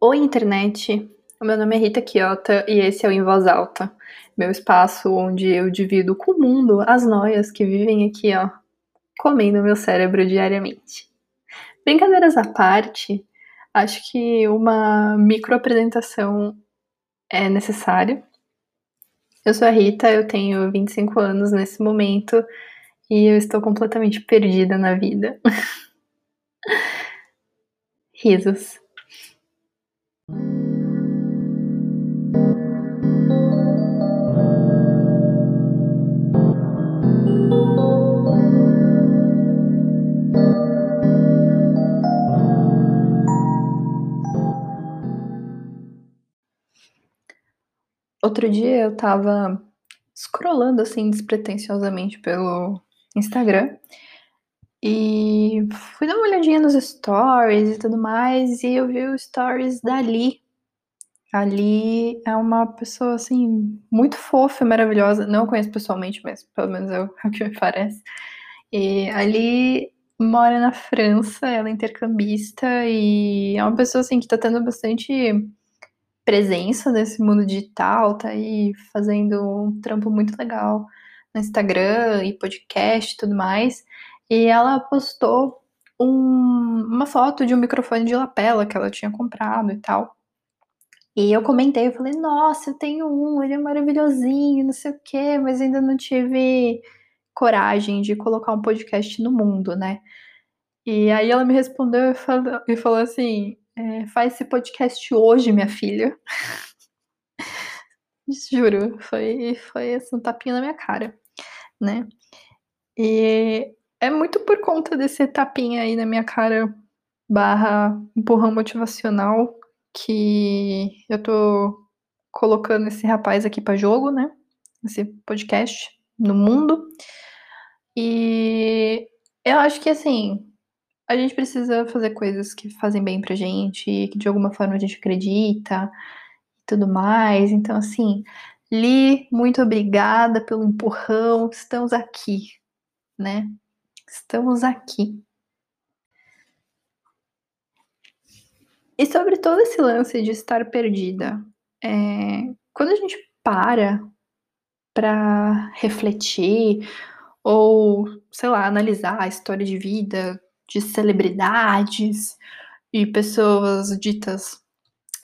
Oi, internet! O meu nome é Rita Quiota e esse é o Em Voz Alta, meu espaço onde eu divido com o mundo as noias que vivem aqui, ó, comendo meu cérebro diariamente. Brincadeiras à parte, acho que uma microapresentação é necessária. Eu sou a Rita, eu tenho 25 anos nesse momento e eu estou completamente perdida na vida. Risos. Outro dia eu tava scrollando assim despretensiosamente pelo Instagram e fui dar uma olhadinha nos stories e tudo mais e eu vi os stories da Ali. É uma pessoa assim muito fofa maravilhosa. Não conheço pessoalmente, mas pelo menos é o que me parece. E Ali mora na França, ela é intercambista e é uma pessoa assim que tá tendo bastante presença nesse mundo digital, tá aí fazendo um trampo muito legal no Instagram e podcast e tudo mais. E ela postou um, uma foto de um microfone de lapela que ela tinha comprado e tal. E eu comentei, eu falei, nossa, eu tenho um, ele é maravilhosinho, não sei o quê, mas ainda não tive coragem de colocar um podcast no mundo, né? E aí ela me respondeu e falou, e falou assim: é, faz esse podcast hoje, minha filha. Juro, foi, foi assim, um tapinha na minha cara, né? E é muito por conta desse tapinha aí na minha cara barra empurrão motivacional que eu tô colocando esse rapaz aqui para jogo, né? Esse podcast no mundo. E eu acho que assim, a gente precisa fazer coisas que fazem bem pra gente, que de alguma forma a gente acredita e tudo mais. Então, assim, Li, muito obrigada pelo empurrão. Estamos aqui, né? Estamos aqui. E sobre todo esse lance de estar perdida, é, quando a gente para para refletir ou, sei lá, analisar a história de vida de celebridades e pessoas ditas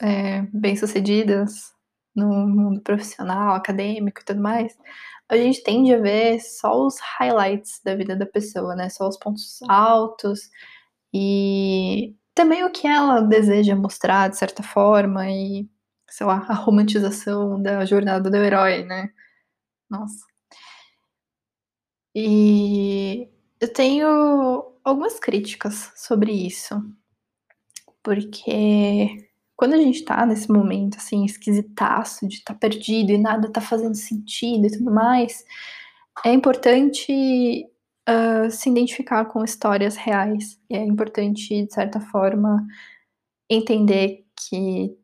é, bem-sucedidas no mundo profissional, acadêmico e tudo mais, a gente tende a ver só os highlights da vida da pessoa, né? Só os pontos altos e também o que ela deseja mostrar de certa forma e, sei lá, a romantização da jornada do herói, né? Nossa. E eu tenho algumas críticas sobre isso. Porque quando a gente tá nesse momento, assim, esquisitaço, de estar tá perdido e nada tá fazendo sentido e tudo mais, é importante uh, se identificar com histórias reais. E é importante, de certa forma, entender que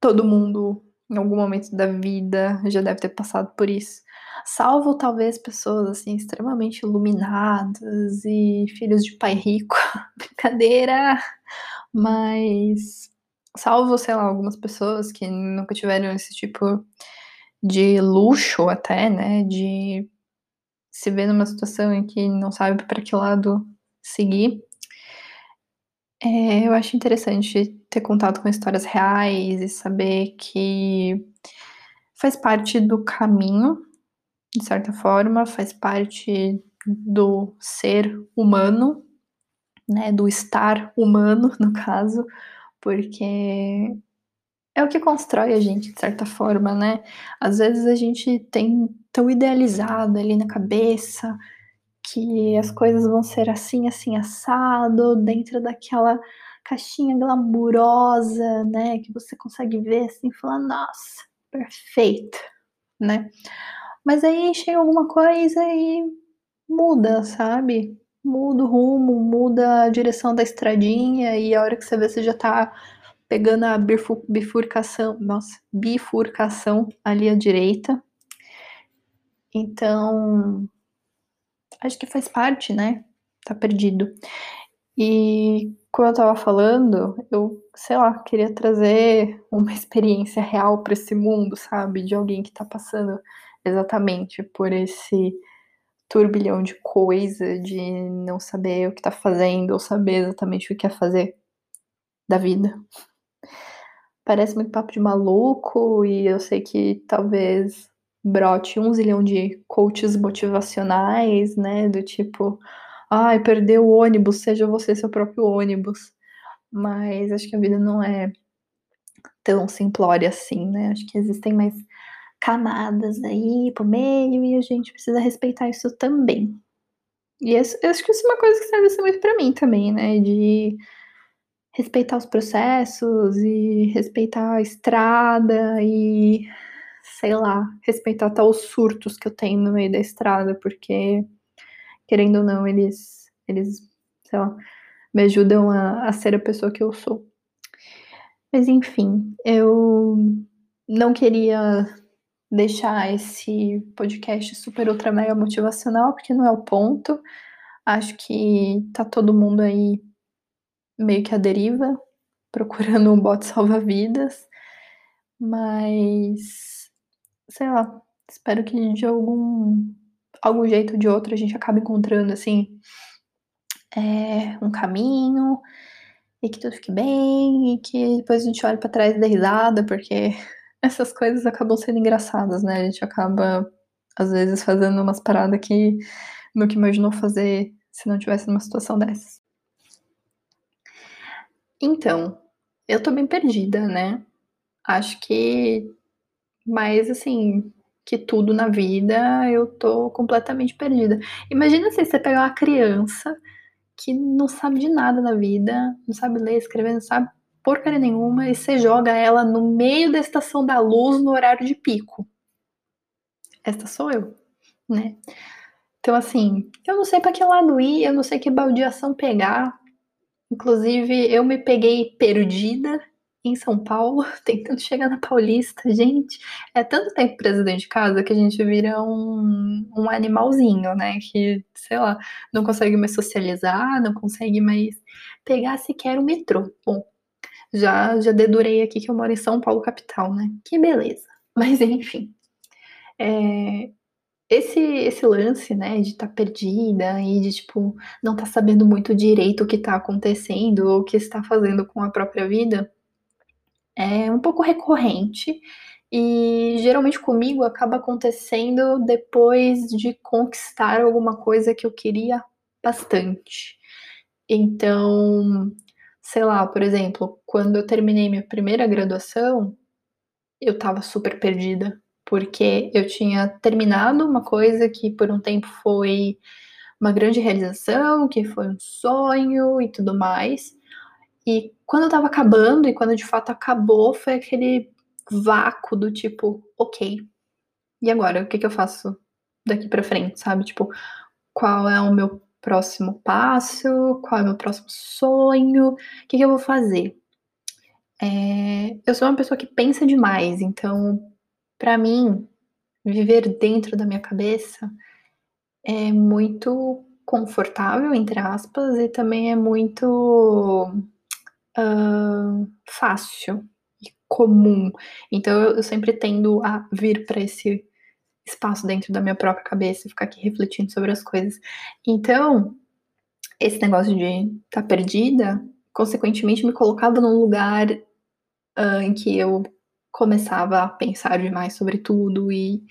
todo mundo, em algum momento da vida, já deve ter passado por isso. Salvo talvez pessoas assim extremamente iluminadas e filhos de pai rico, brincadeira, mas salvo, sei lá, algumas pessoas que nunca tiveram esse tipo de luxo até, né, de se ver numa situação em que não sabe para que lado seguir. É, eu acho interessante ter contato com histórias reais e saber que faz parte do caminho de certa forma, faz parte do ser humano, né, do estar humano, no caso, porque é o que constrói a gente, de certa forma, né? Às vezes a gente tem tão idealizado ali na cabeça que as coisas vão ser assim, assim, assado, dentro daquela caixinha glamurosa, né? Que você consegue ver assim e falar, nossa, perfeito, né? Mas aí chega alguma coisa e muda, sabe? Muda o rumo, muda a direção da estradinha e a hora que você vê você já tá pegando a bifurcação, nossa, bifurcação ali à direita. Então, acho que faz parte, né? Tá perdido. E como eu estava falando, eu, sei lá, queria trazer uma experiência real para esse mundo, sabe? De alguém que está passando exatamente por esse turbilhão de coisa, de não saber o que está fazendo, ou saber exatamente o que quer fazer da vida. Parece muito papo de maluco, e eu sei que talvez brote um zilhão de coaches motivacionais, né? Do tipo, ai, perdeu o ônibus, seja você seu próprio ônibus. Mas acho que a vida não é tão simplória assim, né? Acho que existem mais camadas aí por meio e a gente precisa respeitar isso também. E eu acho que isso é uma coisa que serve muito para mim também, né? De respeitar os processos e respeitar a estrada e sei lá, respeitar até os surtos que eu tenho no meio da estrada, porque querendo ou não, eles, eles sei lá, me ajudam a, a ser a pessoa que eu sou. Mas enfim, eu não queria deixar esse podcast super ultra mega motivacional, porque não é o ponto. Acho que tá todo mundo aí meio que à deriva, procurando um bote salva-vidas. Mas sei lá, espero que de algum algum jeito ou de outro a gente acabe encontrando assim é, um caminho e que tudo fique bem e que depois a gente olhe para trás e dê risada, porque essas coisas acabam sendo engraçadas, né? A gente acaba às vezes fazendo umas paradas que nunca imaginou fazer se não tivesse numa situação dessas. Então, eu tô bem perdida, né? Acho que mas assim, que tudo na vida, eu tô completamente perdida. Imagina se você pegar uma criança que não sabe de nada na vida, não sabe ler, escrever, não sabe porcaria nenhuma, e você joga ela no meio da estação da luz no horário de pico. Esta sou eu, né? Então, assim, eu não sei para que lado ir, eu não sei que baldeação pegar. Inclusive, eu me peguei perdida em São Paulo, tentando chegar na Paulista. Gente, é tanto tempo preso dentro de casa que a gente vira um, um animalzinho, né? Que, sei lá, não consegue mais socializar, não consegue mais pegar sequer o metrô. Bom, já, já dedurei aqui que eu moro em São Paulo, capital, né? Que beleza. Mas, enfim. É, esse, esse lance, né, de estar tá perdida e de, tipo, não estar tá sabendo muito direito o que está acontecendo ou o que está fazendo com a própria vida, é um pouco recorrente e geralmente comigo acaba acontecendo depois de conquistar alguma coisa que eu queria bastante. Então, sei lá, por exemplo, quando eu terminei minha primeira graduação, eu tava super perdida, porque eu tinha terminado uma coisa que por um tempo foi uma grande realização, que foi um sonho e tudo mais. E quando tava acabando e quando de fato acabou, foi aquele vácuo do tipo, ok, e agora? O que, que eu faço daqui para frente, sabe? Tipo, qual é o meu próximo passo? Qual é o meu próximo sonho? O que, que eu vou fazer? É, eu sou uma pessoa que pensa demais, então, para mim, viver dentro da minha cabeça é muito confortável, entre aspas, e também é muito uh, fácil e comum. Então eu, eu sempre tendo a vir para esse espaço dentro da minha própria cabeça ficar aqui refletindo sobre as coisas. Então, esse negócio de estar tá perdida, consequentemente, me colocava num lugar uh, em que eu começava a pensar demais sobre tudo e,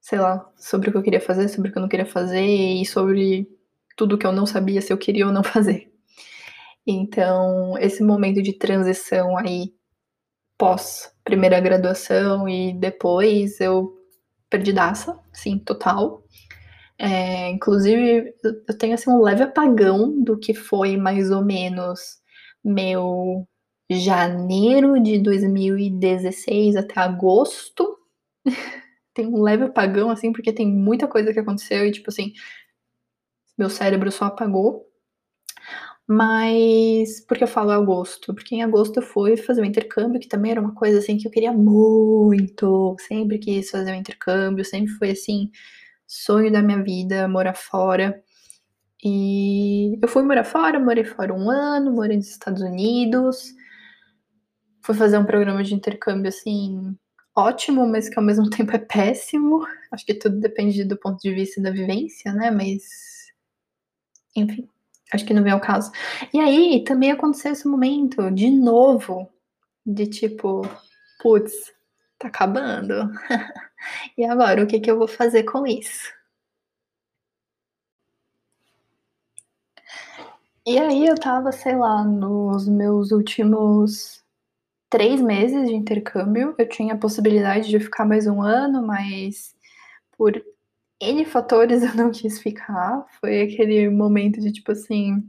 sei lá, sobre o que eu queria fazer, sobre o que eu não queria fazer e sobre tudo que eu não sabia se eu queria ou não fazer. Então, esse momento de transição aí, pós primeira graduação e depois, eu perdidaça, sim, total. É, inclusive, eu tenho assim um leve apagão do que foi mais ou menos meu janeiro de 2016 até agosto. tem um leve apagão, assim, porque tem muita coisa que aconteceu e, tipo assim, meu cérebro só apagou. Mas por que eu falo agosto? Porque em agosto eu fui fazer um intercâmbio, que também era uma coisa assim que eu queria muito. Sempre quis fazer um intercâmbio, sempre foi assim, sonho da minha vida, morar fora. E eu fui morar fora, morei fora um ano, morei nos Estados Unidos. Fui fazer um programa de intercâmbio assim ótimo, mas que ao mesmo tempo é péssimo. Acho que tudo depende do ponto de vista da vivência, né? Mas enfim, acho que não vem ao caso. E aí também aconteceu esse momento de novo de tipo, putz, tá acabando. e agora, o que, que eu vou fazer com isso? E aí eu tava, sei lá, nos meus últimos três meses de intercâmbio. Eu tinha a possibilidade de ficar mais um ano, mas por N fatores eu não quis ficar. Foi aquele momento de tipo assim.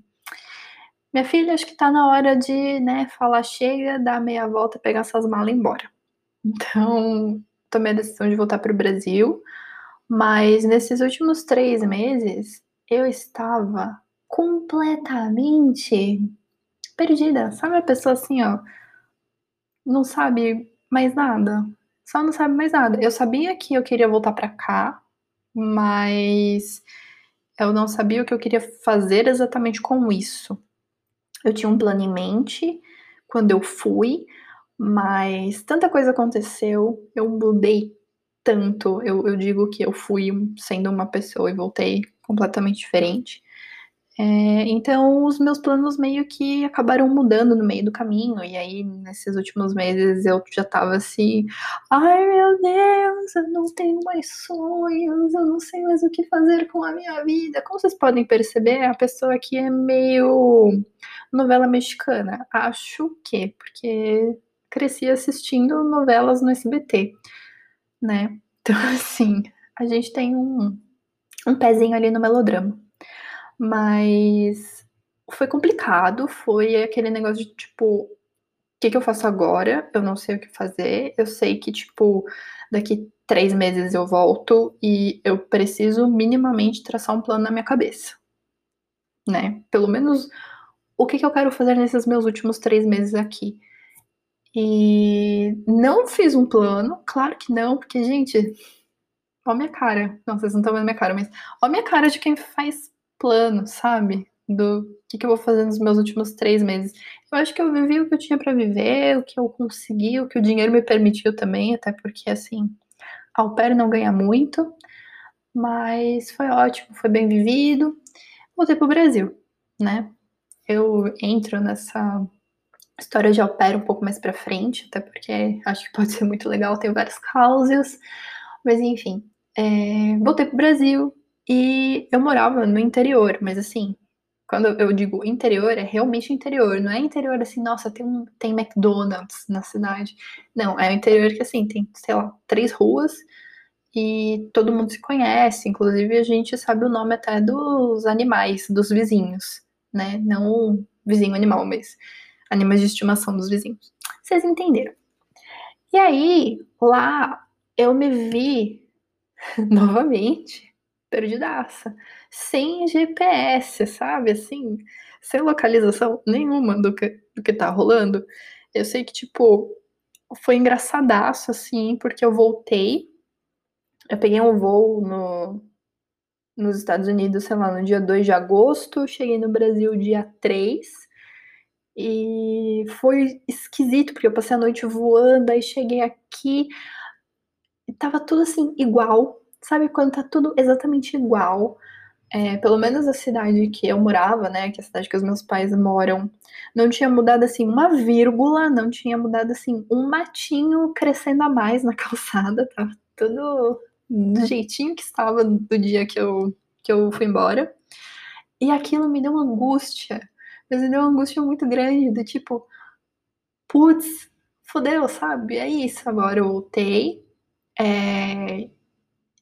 Minha filha, acho que tá na hora de, né, falar chega, dar meia volta, pegar suas malas e ir embora. Então, tomei a decisão de voltar para o Brasil, mas nesses últimos três meses eu estava completamente perdida. Sabe a pessoa assim, ó, não sabe mais nada? Só não sabe mais nada. Eu sabia que eu queria voltar para cá, mas eu não sabia o que eu queria fazer exatamente com isso. Eu tinha um plano em mente quando eu fui, mas tanta coisa aconteceu, eu mudei tanto. Eu, eu digo que eu fui sendo uma pessoa e voltei completamente diferente. É, então, os meus planos meio que acabaram mudando no meio do caminho, e aí, nesses últimos meses, eu já tava assim: ai meu Deus, eu não tenho mais sonhos, eu não sei mais o que fazer com a minha vida. Como vocês podem perceber, a pessoa aqui é meio novela mexicana. Acho que, porque cresci assistindo novelas no SBT, né? Então, assim, a gente tem um, um pezinho ali no melodrama. Mas foi complicado, foi aquele negócio de tipo, o que, que eu faço agora? Eu não sei o que fazer. Eu sei que, tipo, daqui três meses eu volto e eu preciso minimamente traçar um plano na minha cabeça. Né? Pelo menos o que, que eu quero fazer nesses meus últimos três meses aqui. E não fiz um plano, claro que não, porque, gente, ó minha cara. Não, vocês não estão vendo minha cara, mas ó minha cara de quem faz plano, sabe? Do que, que eu vou fazer nos meus últimos três meses. Eu acho que eu vivi o que eu tinha para viver, o que eu consegui, o que o dinheiro me permitiu também, até porque, assim, ao pé não ganha muito, mas foi ótimo, foi bem vivido. Voltei pro Brasil, né? Eu entro nessa história de au pair um pouco mais pra frente, até porque acho que pode ser muito legal, tem várias causas, mas enfim. É, voltei pro Brasil, e eu morava no interior, mas assim, quando eu digo interior, é realmente interior. Não é interior assim, nossa, tem, um, tem McDonald's na cidade. Não, é o interior que assim, tem, sei lá, três ruas e todo mundo se conhece. Inclusive, a gente sabe o nome até dos animais, dos vizinhos, né? Não vizinho animal, mas animais de estimação dos vizinhos. Vocês entenderam? E aí, lá eu me vi novamente perdidaça, sem GPS, sabe? Assim, sem localização nenhuma do que, do que tá rolando. Eu sei que, tipo, foi engraçadaço, assim, porque eu voltei, eu peguei um voo no, nos Estados Unidos, sei lá, no dia 2 de agosto, cheguei no Brasil dia 3, e foi esquisito, porque eu passei a noite voando, aí cheguei aqui, e tava tudo assim, igual, sabe quando tá tudo exatamente igual? É, pelo menos a cidade que eu morava, né, que é a cidade que os meus pais moram, não tinha mudado assim uma vírgula, não tinha mudado assim um matinho crescendo a mais na calçada, tava tudo do jeitinho que estava do dia que eu, que eu fui embora. E aquilo me deu uma angústia, mas me deu uma angústia muito grande, do tipo, putz, fodeu, sabe? É isso, agora eu voltei, é,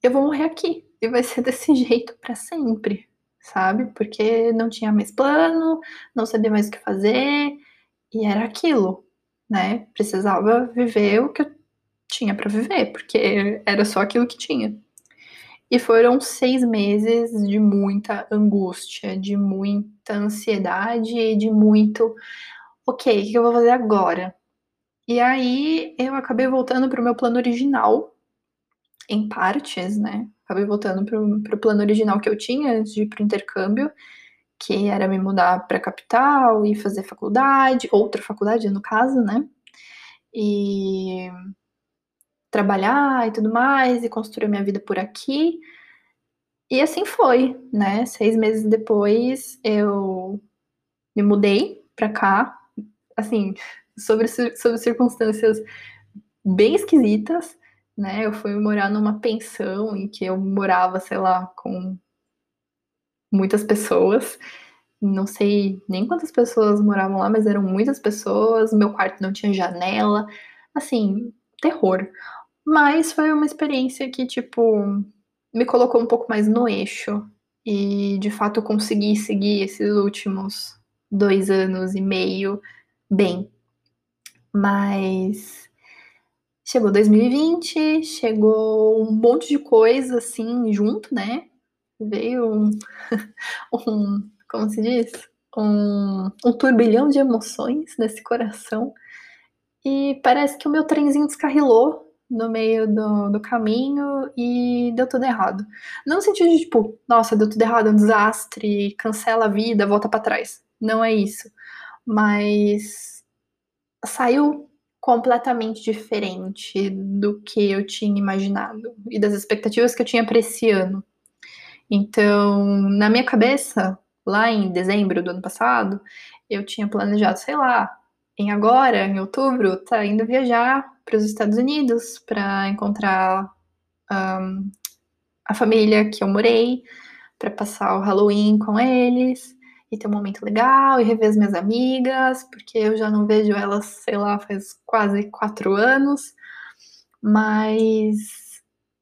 eu vou morrer aqui. E vai ser desse jeito para sempre, sabe? Porque não tinha mais plano, não sabia mais o que fazer, e era aquilo, né? Precisava viver o que eu tinha para viver, porque era só aquilo que tinha. E foram seis meses de muita angústia, de muita ansiedade, de muito. Ok, o que eu vou fazer agora? E aí eu acabei voltando para o meu plano original, em partes, né? Acabei voltando pro, pro plano original que eu tinha antes de ir pro intercâmbio. que era me mudar para a capital e fazer faculdade, outra faculdade no caso, né? E trabalhar e tudo mais, e construir minha vida por aqui. E assim foi, né? Seis meses depois eu me mudei pra cá, assim, sobre, sobre circunstâncias bem esquisitas, né? Eu fui morar numa pensão em que eu morava, sei lá, com muitas pessoas. Não sei nem quantas pessoas moravam lá, mas eram muitas pessoas. Meu quarto não tinha janela. Assim, terror. Mas foi uma experiência que, tipo, me colocou um pouco mais no eixo. E de fato eu consegui seguir esses últimos dois anos e meio bem. Mas chegou 2020, chegou um monte de coisa assim junto, né? Veio um, um como se diz? Um, um turbilhão de emoções nesse coração. E parece que o meu trenzinho descarrilou no meio do, do caminho e deu tudo errado. Não no sentido de tipo, nossa, deu tudo errado, é um desastre, cancela a vida, volta para trás. Não é isso. Mas saiu completamente diferente do que eu tinha imaginado e das expectativas que eu tinha para esse ano. Então, na minha cabeça, lá em dezembro do ano passado, eu tinha planejado, sei lá, em agora, em outubro, tá indo viajar para os Estados Unidos para encontrar um, a família que eu morei, para passar o Halloween com eles e ter um momento legal e rever as minhas amigas, porque eu já não vejo elas, sei lá, faz quase quatro anos, mas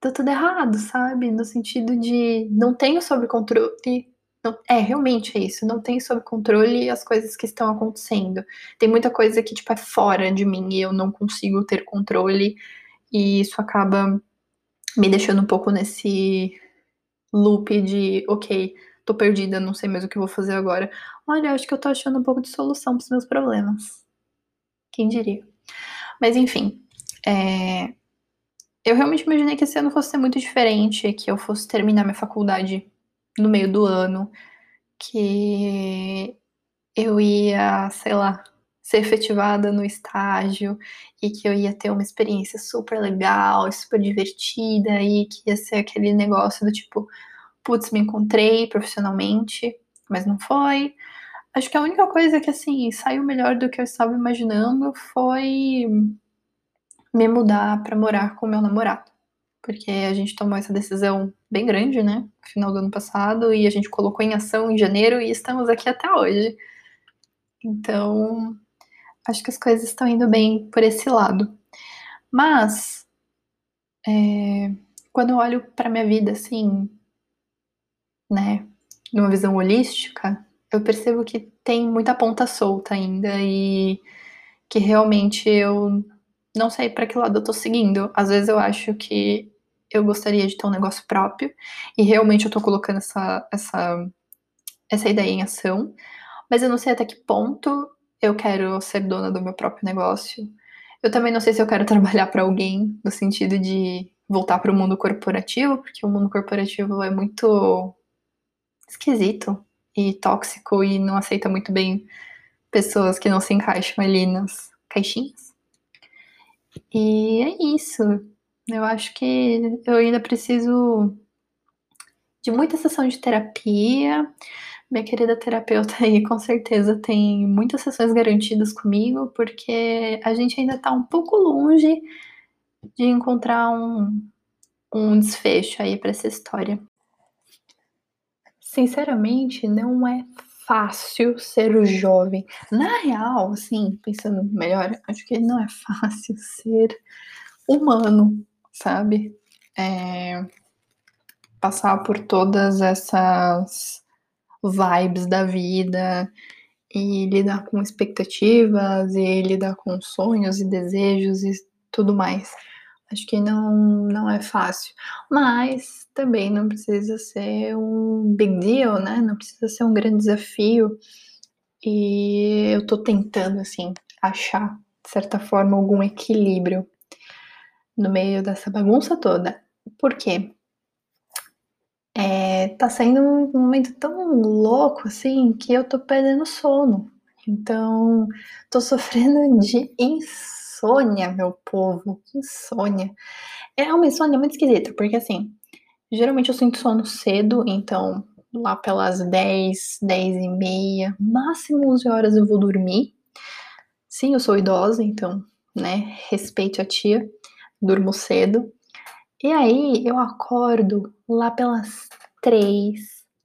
deu tudo errado, sabe? No sentido de não tenho sob controle não, é, realmente é isso. Não tem sob controle as coisas que estão acontecendo. Tem muita coisa que, tipo, é fora de mim e eu não consigo ter controle. E isso acaba me deixando um pouco nesse loop de, ok, tô perdida, não sei mais o que vou fazer agora. Olha, acho que eu tô achando um pouco de solução pros meus problemas. Quem diria? Mas enfim, é... eu realmente imaginei que esse ano fosse ser muito diferente, que eu fosse terminar minha faculdade no meio do ano, que eu ia, sei lá, ser efetivada no estágio e que eu ia ter uma experiência super legal, super divertida e que ia ser aquele negócio do tipo, putz, me encontrei profissionalmente, mas não foi. Acho que a única coisa que assim saiu melhor do que eu estava imaginando foi me mudar para morar com meu namorado porque a gente tomou essa decisão bem grande, né, no final do ano passado, e a gente colocou em ação em janeiro e estamos aqui até hoje. Então, acho que as coisas estão indo bem por esse lado. Mas, é, quando eu olho para minha vida assim, né, numa visão holística, eu percebo que tem muita ponta solta ainda e que realmente eu não sei para que lado eu tô seguindo. Às vezes eu acho que eu gostaria de ter um negócio próprio e realmente eu tô colocando essa, essa, essa ideia em ação, mas eu não sei até que ponto eu quero ser dona do meu próprio negócio. Eu também não sei se eu quero trabalhar para alguém no sentido de voltar para o mundo corporativo, porque o mundo corporativo é muito esquisito e tóxico e não aceita muito bem pessoas que não se encaixam ali nas caixinhas. E é isso. Eu acho que eu ainda preciso de muita sessão de terapia. Minha querida terapeuta aí com certeza tem muitas sessões garantidas comigo, porque a gente ainda tá um pouco longe de encontrar um, um desfecho aí para essa história. Sinceramente, não é fácil ser jovem. Na real, assim, pensando melhor, acho que não é fácil ser humano sabe? É, passar por todas essas vibes da vida e lidar com expectativas e lidar com sonhos e desejos e tudo mais. Acho que não, não é fácil, mas também não precisa ser um big deal, né? Não precisa ser um grande desafio. E eu tô tentando, assim, achar, de certa forma, algum equilíbrio no meio dessa bagunça toda. Por quê? É, tá sendo um momento tão louco assim que eu tô perdendo sono. Então, tô sofrendo de insônia, meu povo. Insônia. É uma insônia muito esquisita, porque assim, geralmente eu sinto sono cedo, então lá pelas 10, 10 e meia, máximo 11 horas eu vou dormir. Sim, eu sou idosa, então, né, respeite a tia, durmo cedo. E aí eu acordo lá pelas 3,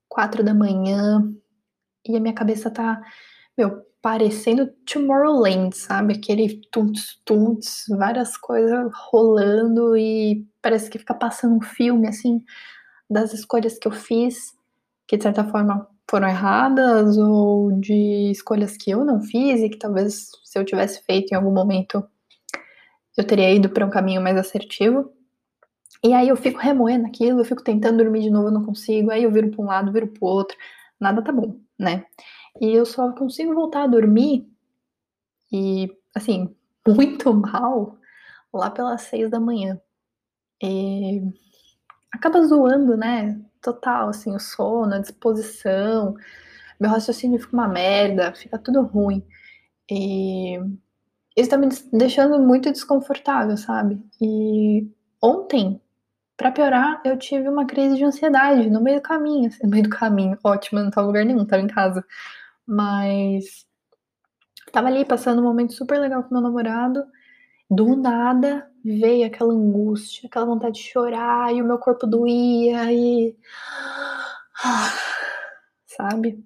4 da manhã e a minha cabeça tá, meu, parecendo Tomorrowland, sabe? Aquele tunts, várias coisas rolando e parece que fica passando um filme, assim, das escolhas que eu fiz, que de certa forma foram erradas, ou de escolhas que eu não fiz e que talvez se eu tivesse feito em algum momento eu teria ido para um caminho mais assertivo. E aí eu fico remoendo aquilo, eu fico tentando dormir de novo, eu não consigo, aí eu viro para um lado, viro para o outro, nada tá bom, né? E eu só consigo voltar a dormir e, assim, muito mal lá pelas seis da manhã. E acaba zoando, né? Total, assim, o sono, a disposição, meu raciocínio fica uma merda, fica tudo ruim. E isso tá me deixando muito desconfortável, sabe? E ontem, para piorar, eu tive uma crise de ansiedade no meio do caminho, assim, no meio do caminho, ótimo, não tava em lugar nenhum, tava em casa. Mas tava ali passando um momento super legal com meu namorado. Do nada veio aquela angústia, aquela vontade de chorar, e o meu corpo doía, e. Sabe?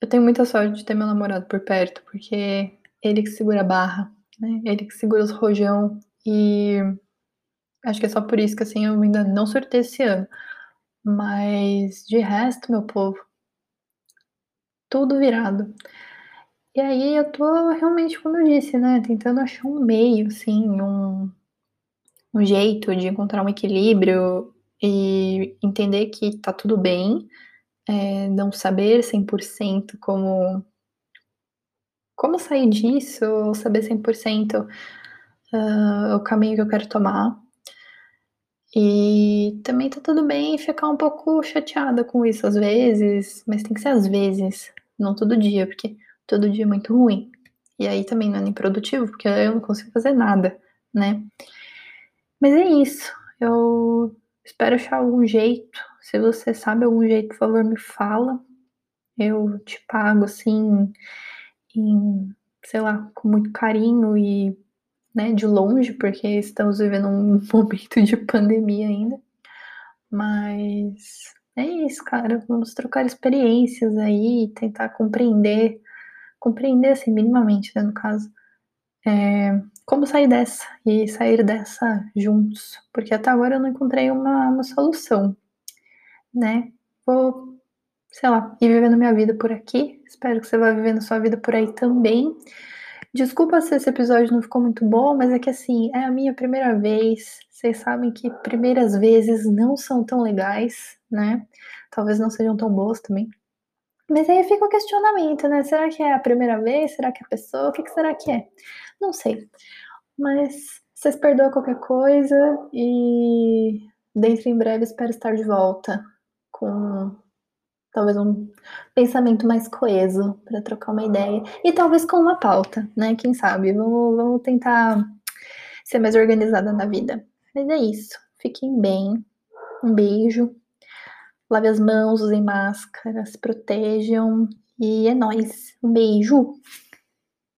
Eu tenho muita sorte de ter meu namorado por perto, porque ele que segura a barra, né? Ele que segura os rojão, e acho que é só por isso que assim eu ainda não surtei esse ano. Mas de resto, meu povo, tudo virado. E aí eu tô realmente, como eu disse, né, tentando achar um meio, assim, um, um jeito de encontrar um equilíbrio e entender que tá tudo bem, é, não saber 100% como como sair disso, saber 100% uh, o caminho que eu quero tomar. E também tá tudo bem ficar um pouco chateada com isso às vezes, mas tem que ser às vezes, não todo dia, porque todo dia é muito ruim. E aí também não é nem produtivo, porque eu não consigo fazer nada, né? Mas é isso. Eu espero achar algum jeito. Se você sabe algum jeito, por favor, me fala. Eu te pago assim, em, sei lá, com muito carinho e né, de longe, porque estamos vivendo um momento de pandemia ainda. Mas é isso, cara. Vamos trocar experiências aí, tentar compreender, compreender assim, minimamente, né, no caso, é, como sair dessa e sair dessa juntos. Porque até agora eu não encontrei uma, uma solução, né? Vou, sei lá, ir vivendo minha vida por aqui. Espero que você vá vivendo sua vida por aí também. Desculpa se esse episódio não ficou muito bom, mas é que assim, é a minha primeira vez. Vocês sabem que primeiras vezes não são tão legais, né? Talvez não sejam tão boas também. Mas aí fica o questionamento, né? Será que é a primeira vez? Será que é a pessoa? O que, que será que é? Não sei. Mas vocês perdoam qualquer coisa e dentro em breve espero estar de volta com talvez um pensamento mais coeso para trocar uma ideia e talvez com uma pauta, né? Quem sabe? Vamos, vamos tentar ser mais organizada na vida. Mas é isso. Fiquem bem. Um beijo. Lave as mãos, usem máscara, se protejam e é nóis. Um beijo!